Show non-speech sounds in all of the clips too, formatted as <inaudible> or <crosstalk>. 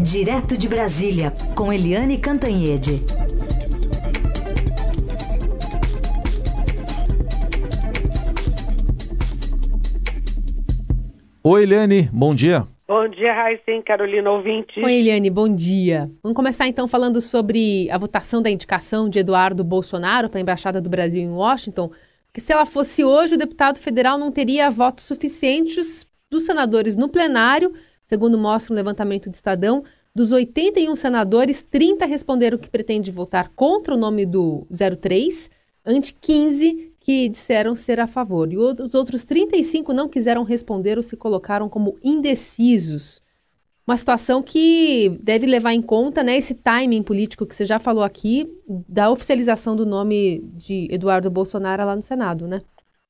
Direto de Brasília, com Eliane Cantanhede. Oi, Eliane, bom dia. Bom dia, Raíssen, Carolina ouvinte. Oi, Eliane, bom dia. Vamos começar então falando sobre a votação da indicação de Eduardo Bolsonaro para a Embaixada do Brasil em Washington, que se ela fosse hoje, o deputado federal não teria votos suficientes dos senadores no plenário, segundo mostra um levantamento de Estadão, dos 81 senadores, 30 responderam que pretende votar contra o nome do 03, ante 15 que disseram ser a favor. E os outros 35 não quiseram responder ou se colocaram como indecisos. Uma situação que deve levar em conta né, esse timing político que você já falou aqui, da oficialização do nome de Eduardo Bolsonaro lá no Senado, né?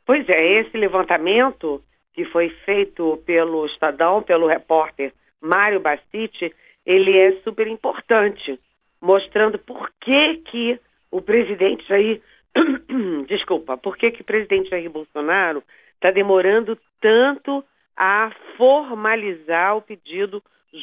Pois é, esse levantamento que foi feito pelo Estadão, pelo repórter Mário Bastiti, ele é super importante, mostrando por que que o presidente Jair, <clears throat> desculpa, por que que o presidente Jair Bolsonaro está demorando tanto a formalizar o pedido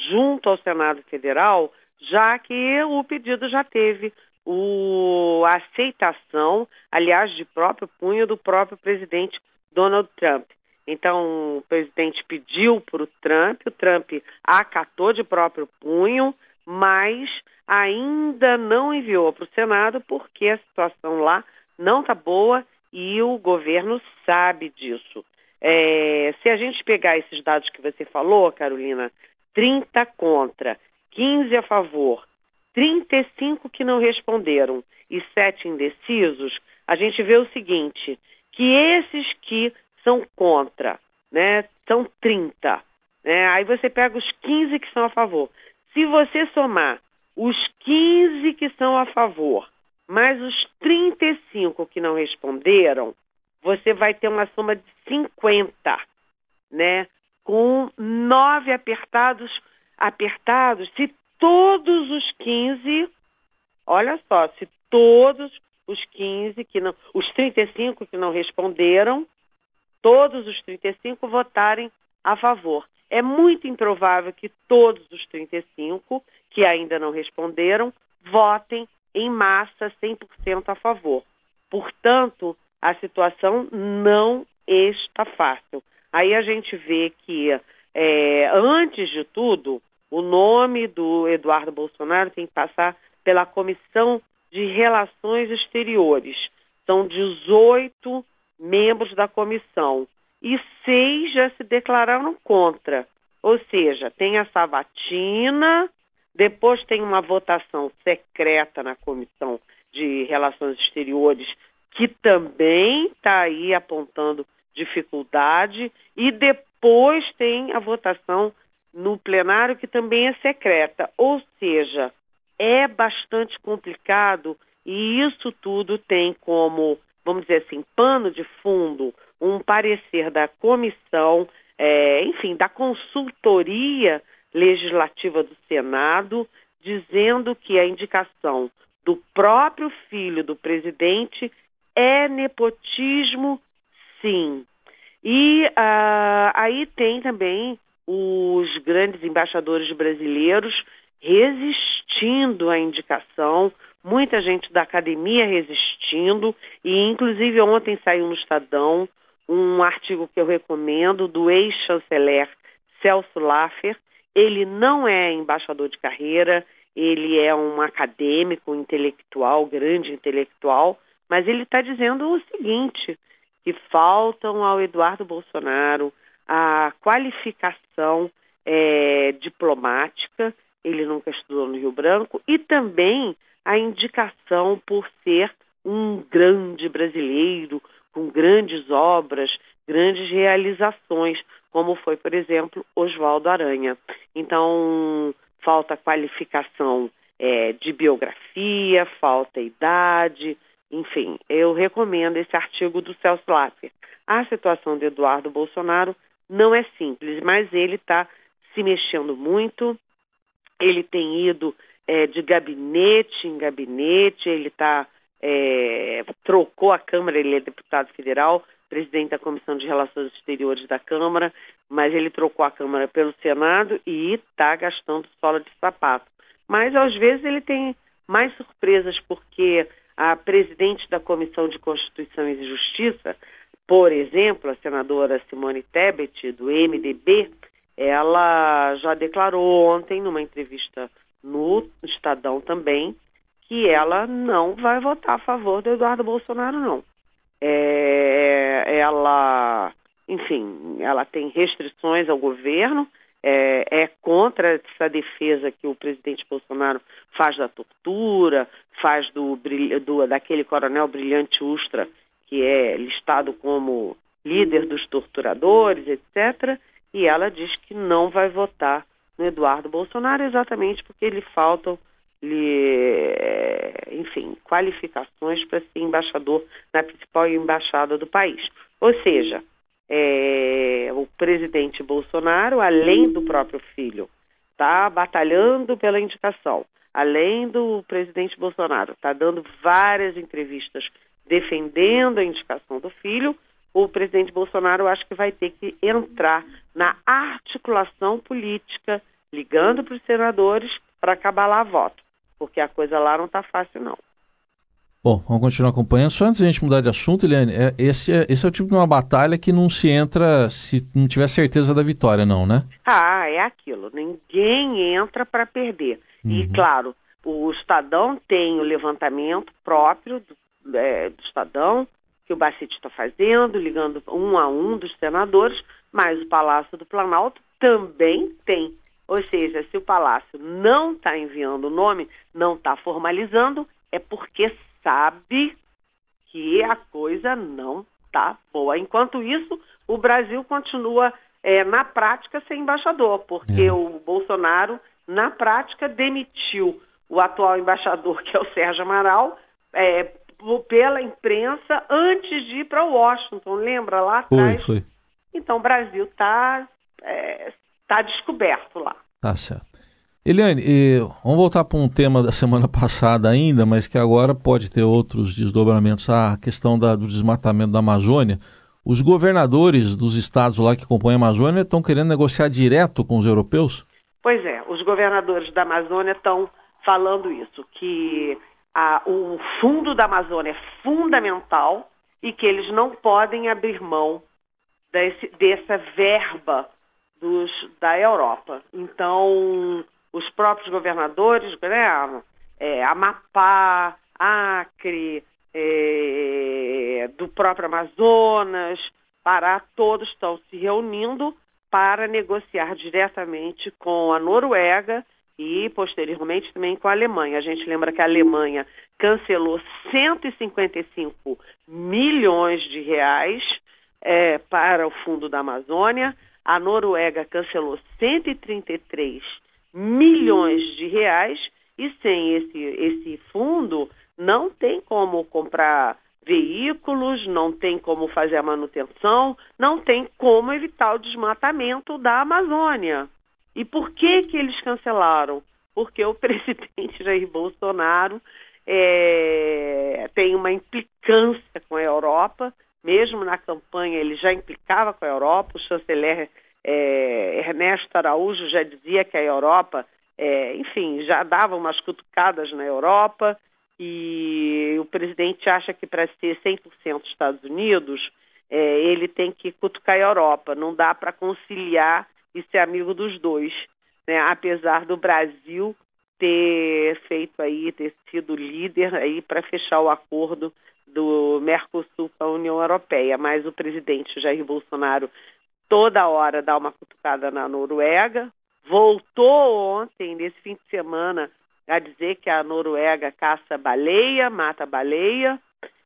junto ao Senado Federal, já que o pedido já teve o, a aceitação, aliás, de próprio punho do próprio presidente Donald Trump. Então, o presidente pediu para o Trump, o Trump acatou de próprio punho, mas ainda não enviou para o Senado porque a situação lá não está boa e o governo sabe disso. É, se a gente pegar esses dados que você falou, Carolina, 30 contra, 15 a favor, 35 que não responderam e 7 indecisos, a gente vê o seguinte, que esses que são contra, né? São 30. Né? Aí você pega os 15 que são a favor. Se você somar os 15 que são a favor, mais os 35 que não responderam, você vai ter uma soma de 50, né? Com nove apertados, apertados, se todos os 15, olha só, se todos os 15 que não, os 35 que não responderam, todos os 35 votarem a favor. É muito improvável que todos os 35 que ainda não responderam votem em massa 100% a favor. Portanto, a situação não está fácil. Aí a gente vê que, é, antes de tudo, o nome do Eduardo Bolsonaro tem que passar pela Comissão de Relações Exteriores. São 18 membros da comissão e seis já se declararam contra. Ou seja, tem a sabatina, depois tem uma votação secreta na comissão de relações exteriores, que também está aí apontando dificuldade, e depois tem a votação no plenário, que também é secreta. Ou seja, é bastante complicado e isso tudo tem como vamos dizer assim, pano de fundo, um parecer da comissão, é, enfim, da consultoria legislativa do Senado, dizendo que a indicação do próprio filho do presidente é nepotismo, sim. E uh, aí tem também os grandes embaixadores brasileiros resistindo à indicação, muita gente da academia resistindo, e inclusive ontem saiu no Estadão um artigo que eu recomendo do ex-chanceler Celso Laffer. Ele não é embaixador de carreira, ele é um acadêmico, um intelectual, grande intelectual, mas ele está dizendo o seguinte: que faltam ao Eduardo Bolsonaro a qualificação é, diplomática, ele nunca estudou no Rio Branco, e também a indicação por ser um grande brasileiro, com grandes obras, grandes realizações, como foi, por exemplo, Oswaldo Aranha. Então, falta qualificação é, de biografia, falta idade, enfim, eu recomendo esse artigo do Celso Laffer. A situação de Eduardo Bolsonaro não é simples, mas ele está se mexendo muito, ele tem ido é, de gabinete em gabinete, ele tá, é, trocou a Câmara, ele é deputado federal, presidente da Comissão de Relações Exteriores da Câmara, mas ele trocou a Câmara pelo Senado e está gastando sola de sapato. Mas às vezes ele tem mais surpresas porque a presidente da Comissão de Constituição e Justiça, por exemplo, a senadora Simone Tebet, do MDB, ela já declarou ontem, numa entrevista no Estadão também, que ela não vai votar a favor do Eduardo Bolsonaro, não. É, ela, enfim, ela tem restrições ao governo, é, é, contra essa defesa que o presidente Bolsonaro faz da tortura, faz do, do daquele coronel brilhante Ustra, que é listado como líder dos torturadores, etc. E ela diz que não vai votar no Eduardo Bolsonaro exatamente porque lhe faltam lhe, enfim, qualificações para ser embaixador na principal embaixada do país. Ou seja, é, o presidente Bolsonaro, além do próprio filho, está batalhando pela indicação. Além do presidente Bolsonaro, está dando várias entrevistas defendendo a indicação do filho. O presidente Bolsonaro acho que vai ter que entrar na articulação política, ligando para os senadores para acabar lá voto, porque a coisa lá não está fácil não. Bom, vamos continuar acompanhando. Só antes de a gente mudar de assunto, Eliane, é, esse, é, esse é o tipo de uma batalha que não se entra se não tiver certeza da vitória, não, né? Ah, é aquilo. Ninguém entra para perder. Uhum. E, claro, o Estadão tem o levantamento próprio do, é, do Estadão, que o Bacete está fazendo, ligando um a um dos senadores, mas o Palácio do Planalto também tem. Ou seja, se o Palácio não está enviando o nome, não está formalizando, é porque sabe que a coisa não está boa. Enquanto isso, o Brasil continua, é, na prática, sem embaixador, porque é. o Bolsonaro, na prática, demitiu o atual embaixador, <laughs> que é o Sérgio Amaral, é, pela imprensa antes de ir para Washington. Lembra lá atrás? Foi, foi. Então, o Brasil está é, tá descoberto lá. Tá certo. Eliane, vamos voltar para um tema da semana <laughs> passada ainda, mas que agora pode ter outros desdobramentos, a questão da, do desmatamento da Amazônia. Os governadores dos estados lá que compõem a Amazônia estão querendo negociar direto com os europeus? Pois é, os governadores da Amazônia estão falando isso, que a, o fundo da Amazônia é fundamental e que eles não podem abrir mão desse, dessa verba dos, da Europa. Então, os próprios governadores, né, é, Amapá, Acre, é, do próprio Amazonas, Pará, todos estão se reunindo para negociar diretamente com a Noruega e posteriormente também com a Alemanha. A gente lembra que a Alemanha cancelou 155 milhões de reais é, para o Fundo da Amazônia, a Noruega cancelou 133 milhões de reais e sem esse, esse fundo não tem como comprar veículos, não tem como fazer a manutenção, não tem como evitar o desmatamento da Amazônia. E por que que eles cancelaram? Porque o <laughs> presidente Jair Bolsonaro é, tem uma implicância com a Europa, mesmo na campanha ele já implicava com a Europa, o chanceler é, Ernesto Araújo já dizia que a Europa, é, enfim, já dava umas cutucadas na Europa e o presidente acha que para ser 100% Estados Unidos, é, ele tem que cutucar a Europa. Não dá para conciliar e ser amigo dos dois, né? apesar do Brasil ter feito aí, ter sido líder aí para fechar o acordo do Mercosul com a União Europeia, mas o presidente Jair Bolsonaro toda hora dá uma cutucada na Noruega. Voltou ontem, nesse fim de semana, a dizer que a Noruega caça baleia, mata baleia.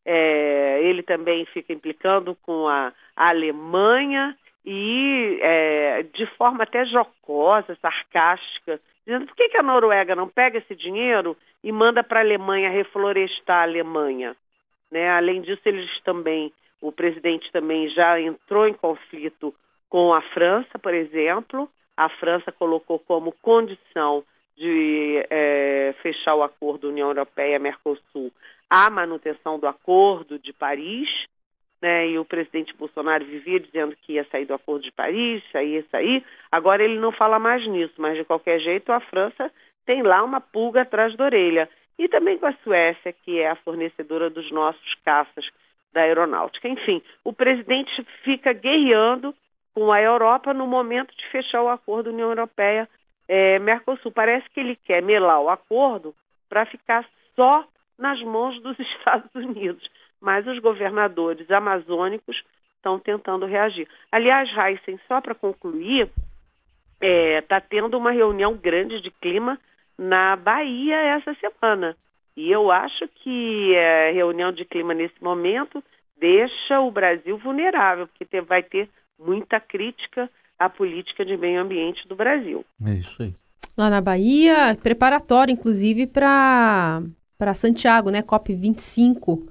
É, ele também fica implicando com a, a Alemanha e é, de forma até jocosa, sarcástica, dizendo por que, que a Noruega não pega esse dinheiro e manda para a Alemanha reflorestar a Alemanha. Né? Além disso, eles também, o presidente também já entrou em conflito com a França, por exemplo. A França colocou como condição de é, fechar o acordo União Europeia-Mercosul a manutenção do Acordo de Paris. Né? E o presidente Bolsonaro vivia dizendo que ia sair do Acordo de Paris, ia sair. Agora ele não fala mais nisso, mas de qualquer jeito a França tem lá uma pulga atrás da orelha. E também com a Suécia, que é a fornecedora dos nossos caças da aeronáutica. Enfim, o presidente fica guerreando com a Europa no momento de fechar o acordo União Europeia-Mercosul. É, Parece que ele quer melar o acordo para ficar só nas mãos dos <laughs> Estados Unidos mas os governadores amazônicos estão tentando reagir. Aliás, Heisen, só para concluir, está é, tá tendo uma reunião grande de clima na Bahia essa semana. E eu acho que a é, reunião de clima nesse momento deixa o Brasil vulnerável, porque vai ter muita crítica à política de meio ambiente do Brasil. É isso aí. Lá na Bahia, preparatório, inclusive, para Santiago, né? COP25.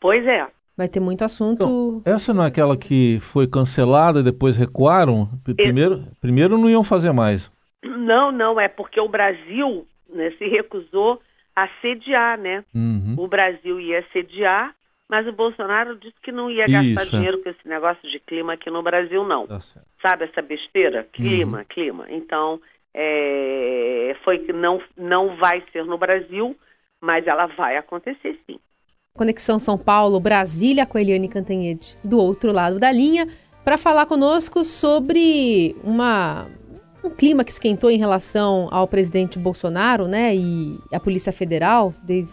Pois é. Vai ter muito assunto. Então, essa não é aquela que foi cancelada e depois recuaram? Primeiro, primeiro não iam fazer mais. Não, não, é porque o Brasil né, se recusou a sediar, né? Uhum. O Brasil ia sediar, mas o Bolsonaro disse que não ia gastar Isso, é. dinheiro é. com esse negócio de clima aqui no Brasil, não. Tá Sabe essa besteira? Clima, uhum. clima. Então, é, foi que não, não vai ser no Brasil, mas ela vai acontecer sim. Conexão São Paulo, Brasília, com a Eliane Cantanhede, do outro lado da linha, para falar conosco sobre uma, um clima que esquentou em relação ao presidente Bolsonaro, né, e a Polícia Federal, desde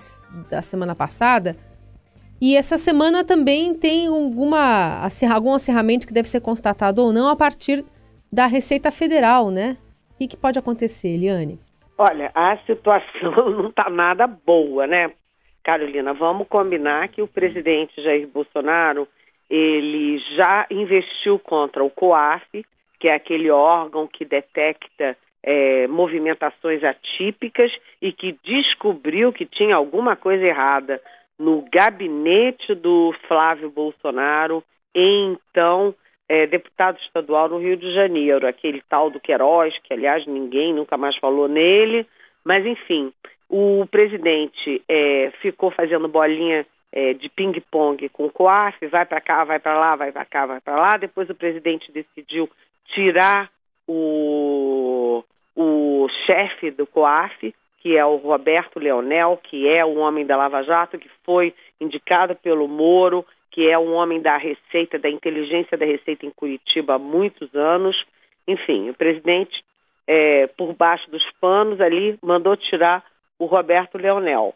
a semana passada. E essa semana também tem alguma, algum acirramento que deve ser constatado ou não a partir da Receita Federal, né? O que, que pode acontecer, Eliane? Olha, a situação <laughs> não está nada boa, né? Carolina, vamos combinar que o presidente Jair Bolsonaro ele já investiu contra o COAF, que é aquele órgão que detecta é, movimentações atípicas e que descobriu que tinha alguma coisa errada no gabinete do Flávio Bolsonaro, então é, deputado estadual no Rio de Janeiro, aquele tal do Queiroz, que aliás ninguém nunca mais falou nele, mas enfim, o presidente é, ficou fazendo bolinha é, de ping-pong com o COAF, vai para cá, vai para lá, vai para cá, vai para lá. Depois o presidente decidiu tirar o, o chefe do COAF, que é o Roberto Leonel, que é o homem da Lava Jato, que foi indicado pelo Moro, que é um homem da Receita, da inteligência da Receita em Curitiba há muitos anos. Enfim, o presidente, é, por baixo dos panos ali, mandou tirar o Roberto Leonel.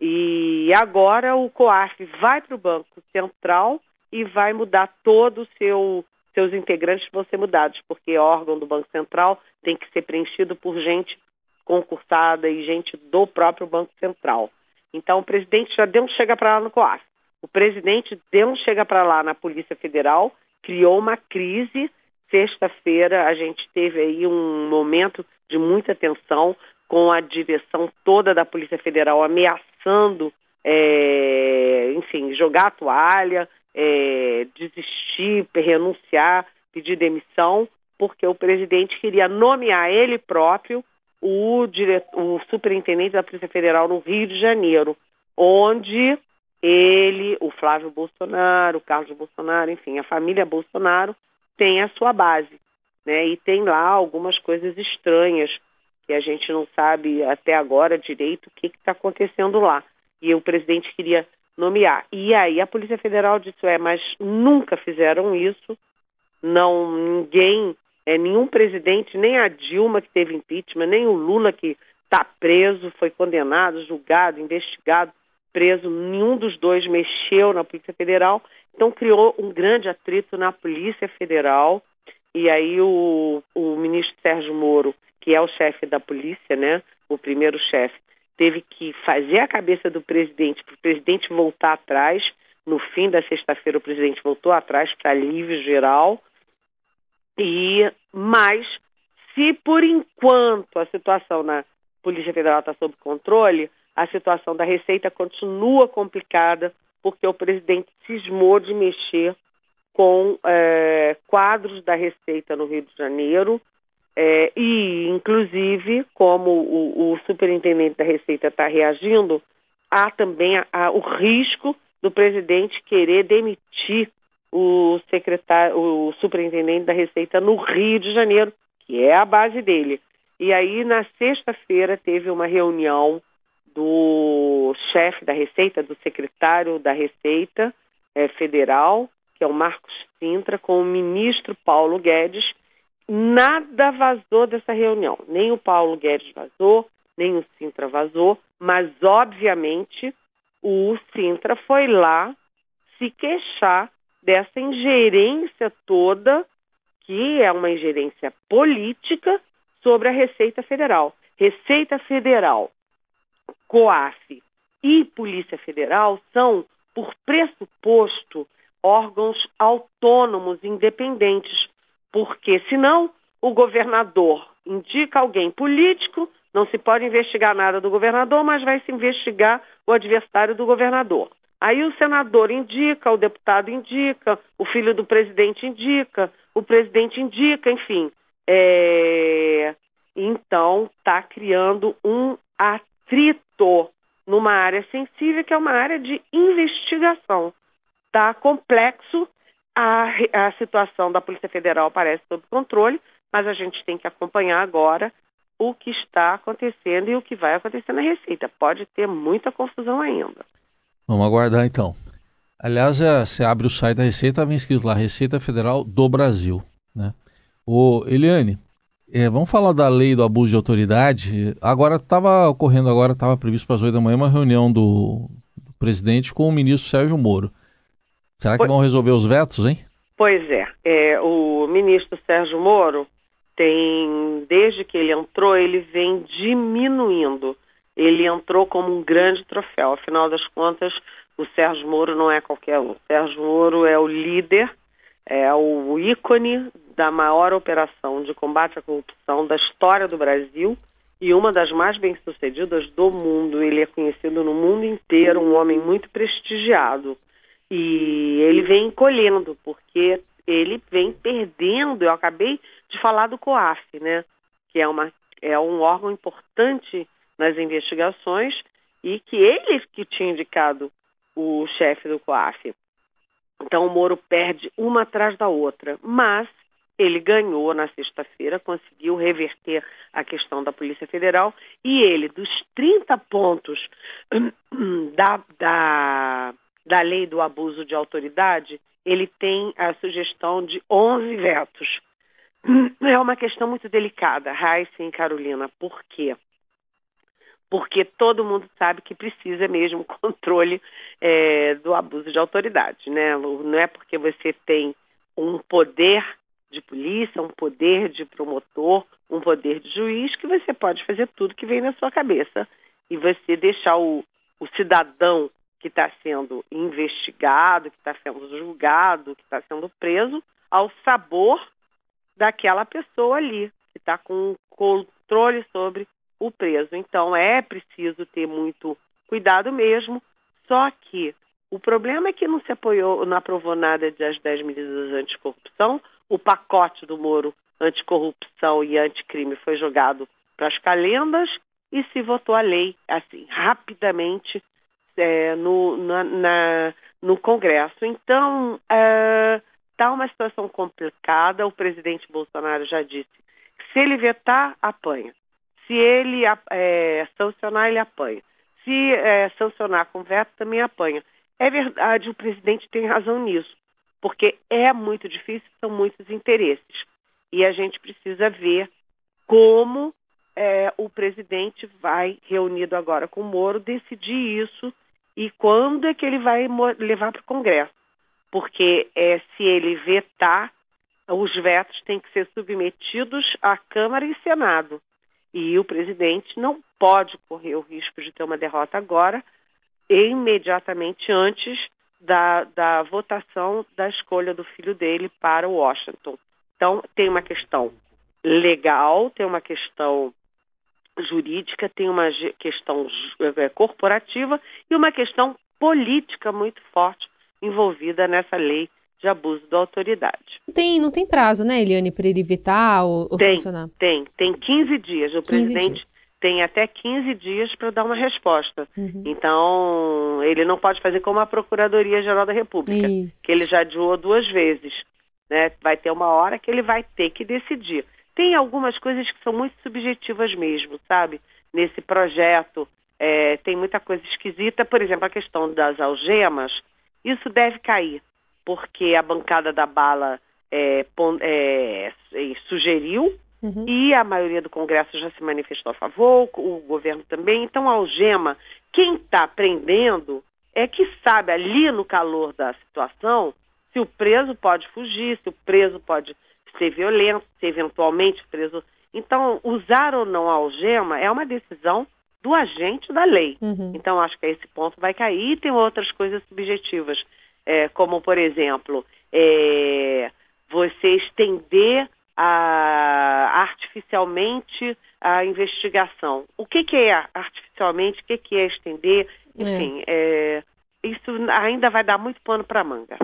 E agora o COAF vai para o Banco Central e vai mudar todos os seu, seus integrantes vão ser mudados, porque órgão do Banco Central tem que ser preenchido por gente concursada e gente do próprio Banco Central. Então o presidente já deu um chega para lá no COAF. O presidente deu um chega para lá na Polícia Federal, criou uma crise. Sexta-feira a gente teve aí um momento de muita tensão com a direção toda da Polícia Federal ameaçando, é, enfim, jogar a toalha, é, desistir, renunciar, pedir demissão, porque o presidente queria nomear ele próprio o, o superintendente da Polícia Federal no Rio de Janeiro, onde ele, o Flávio Bolsonaro, o Carlos Bolsonaro, enfim, a família Bolsonaro tem a sua base, né? E tem lá algumas coisas estranhas que a gente não sabe até agora direito o que está acontecendo lá. E o presidente queria nomear. E aí a Polícia Federal disse, é, mas nunca fizeram isso, não, ninguém, é, nenhum presidente, nem a Dilma que teve impeachment, nem o Lula que está preso, foi condenado, julgado, investigado, preso, nenhum dos dois mexeu na Polícia Federal, então criou um grande atrito na Polícia Federal, e aí o, o ministro Sérgio Moro que é o chefe da polícia, né, o primeiro chefe, teve que fazer a cabeça do presidente para o presidente voltar atrás. No fim da sexta-feira, o presidente voltou atrás para alívio geral. E mas se por enquanto a situação na Polícia Federal está sob controle, a situação da Receita continua complicada porque o presidente cismou de mexer com é, quadros da Receita no Rio de Janeiro é, e, inclusive, como o, o superintendente da Receita está reagindo, há também o risco do presidente querer demitir o secretário, o superintendente da Receita no Rio de Janeiro, que é a base dele. E aí, na sexta-feira, teve uma reunião do chefe da Receita, do secretário da Receita é, Federal, que é o Marcos Sintra, com o ministro Paulo Guedes. Nada vazou dessa reunião. Nem o Paulo Guedes vazou, nem o Sintra vazou, mas, obviamente, o Sintra foi lá se queixar dessa ingerência toda, que é uma ingerência política, sobre a Receita Federal. Receita Federal, COAF e Polícia Federal são, por pressuposto, órgãos autônomos, independentes, porque senão o governador indica alguém político, não se pode investigar nada do governador, mas vai se investigar o adversário do governador. Aí o senador indica, o deputado indica, o filho do presidente indica, o presidente indica, enfim. É... Então está criando um atrito numa área sensível que é uma área de investigação. Está complexo, a, a situação da Polícia Federal parece sob controle, mas a gente tem que acompanhar agora o que está acontecendo e o que vai acontecer na Receita. Pode ter muita confusão ainda. Vamos aguardar então. Aliás, é, você abre o site da Receita, vem escrito lá Receita Federal do Brasil. Né? Ô, Eliane, é, vamos falar da lei do abuso de autoridade. Agora estava ocorrendo, agora estava previsto para as oito da manhã uma reunião do, do, presidente com o ministro Sérgio Moro. Será que pois, vão resolver os vetos, hein? Pois é, é, o ministro Sérgio Moro tem, desde que ele entrou, ele vem diminuindo ele entrou como um grande troféu. Afinal das contas, o Sérgio Moro não é qualquer um. O Sérgio Moro é o líder, é o ícone da maior operação de combate à corrupção da história do Brasil e uma das mais bem-sucedidas do mundo. Ele é conhecido no mundo inteiro, um homem muito prestigiado. E ele vem encolhendo, porque ele vem perdendo. Eu acabei de falar do COAF, né? Que é, uma, é um órgão importante nas investigações e que ele que tinha indicado o chefe do COAF. Então o Moro perde uma atrás da outra, mas ele ganhou na sexta-feira, conseguiu reverter a questão da Polícia Federal e ele, dos 30 pontos <clears throat> da, da, da lei do abuso de autoridade, ele tem a sugestão de 11 vetos. É uma questão muito delicada, Raíssa e Carolina, por quê? porque todo mundo sabe que precisa mesmo <laughs> controle é, do abuso de autoridade, né? Não é porque você tem um poder de polícia, um poder de promotor, um poder de juiz que você pode fazer tudo que vem na sua cabeça e você deixar o, o cidadão que está sendo investigado, que está sendo julgado, que está sendo preso, ao sabor daquela pessoa ali, que está com controle sobre o preso. Então é preciso ter muito cuidado mesmo. Só que o problema é que não se apoiou, não aprovou nada das 10 medidas anticorrupção. O pacote do Moro anticorrupção e anticrime foi jogado para as calendas e se votou a lei assim rapidamente é, no, na, na, no Congresso. Então está é, tá uma situação complicada. O presidente Bolsonaro já disse se ele vetar, apanha. Se ele é, sancionar, ele apanha. Se é, sancionar com veto, também apanha. É verdade, o presidente tem razão nisso, porque é muito difícil, são muitos interesses. E a gente precisa ver como é, o presidente vai, reunido agora com o Moro, decidir isso e quando é que ele vai levar para o Congresso. Porque é, se ele vetar, os vetos têm que ser submetidos à Câmara e Senado. E o presidente não pode correr o risco de ter uma derrota agora, imediatamente antes da, da votação da escolha do filho dele para Washington. Então, tem uma questão legal, tem uma questão jurídica, tem uma questão é, corporativa e uma questão política muito forte envolvida nessa lei de abuso da autoridade. Tem, não tem prazo, né, Eliane, para ele evitar ou, ou tem, sancionar? Tem, tem 15 dias. O 15 presidente dias. tem até 15 dias para dar uma resposta. Uhum. Então, ele não pode fazer como a Procuradoria-Geral da República, Isso. que ele já adiou duas vezes. Né? Vai ter uma hora que ele vai ter que decidir. Tem algumas coisas que são muito subjetivas mesmo, sabe? Nesse projeto, é, tem muita coisa esquisita. Por exemplo, a questão das algemas, isso deve cair, porque a bancada da bala é, pon- é, sugeriu Uhum. e a maioria do Congresso já se manifestou a favor, o governo também. Então, a algema, quem está prendendo é que sabe ali no calor da situação se o preso pode fugir, se o preso pode ser violento, se eventualmente preso. Então, usar ou não a algema é uma decisão do agente da lei. Uhum. Então, acho que esse ponto vai cair. E tem outras coisas subjetivas, é, como, por exemplo, é, você estender a- artificialmente a investigação. O que, que é artificialmente? O que, que é estender? Enfim, é, isso ainda vai dar muito pano para manga.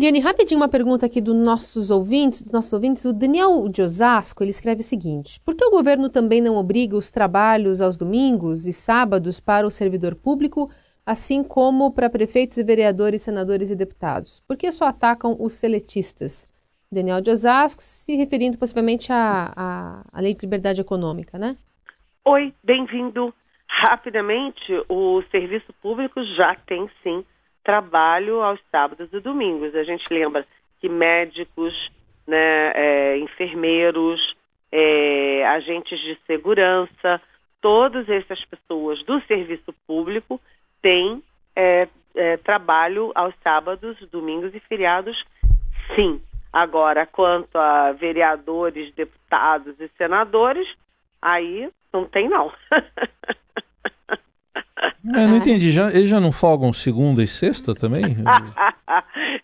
Liane, rapidinho uma pergunta aqui dos nossos ouvintes, dos nossos ouvintes. O Daniel de Osasco, ele escreve o seguinte: Por que o governo também não obriga os trabalhos aos domingos e sábados para o servidor público, assim como para prefeitos e vereadores, senadores e deputados? Por que só atacam os seletistas? Daniel de Osasco, se referindo possivelmente à, à, à lei de liberdade econômica, né? Oi, bem-vindo. Rapidamente, o serviço público já tem sim trabalho aos sábados e domingos. A gente lembra que médicos, né, é, enfermeiros, é, agentes de segurança, todas essas pessoas do serviço público têm é, é, trabalho aos sábados, domingos e feriados, sim. Agora, quanto a vereadores, deputados e senadores, aí não tem não. <laughs> Eu não entendi, já, eles já não folgam segunda e sexta também? <laughs>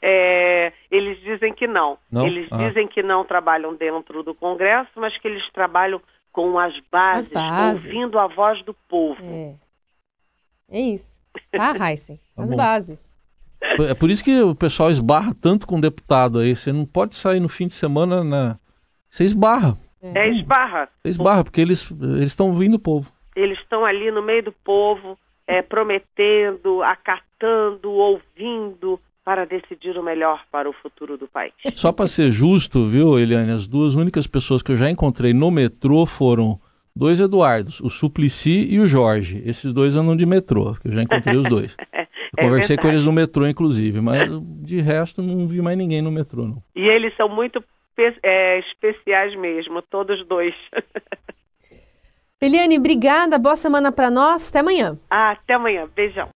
É, eles dizem que não. Não? Eles Ah. dizem que não trabalham dentro do Congresso, mas que eles trabalham com as bases, bases. ouvindo a voz do povo. É. É isso. Tá, Heisen? <laughs> Tá As bom. bases. É por isso que o pessoal esbarra tanto com deputado aí. Você não pode sair no fim de semana na. Você esbarra. É esbarra. Você esbarra, porque eles eles estão ouvindo o povo. Eles estão ali no meio do povo, é, prometendo, acatando, ouvindo, para decidir o melhor para o futuro do país. <laughs> Só para ser justo, viu, Eliane? As duas únicas pessoas que eu já encontrei no metrô foram dois Eduardos, o Suplicy e o Jorge. Esses dois andam de metrô, que eu já encontrei os dois. <laughs> Eu É conversei com verdade. eles no metrô, inclusive, mas de resto não vi mais ninguém no metrô, não. E eles são muito é, especiais mesmo, todos dois. <laughs> Eliane, obrigada. Boa semana para nós. Até amanhã. Ah, até amanhã. Beijão.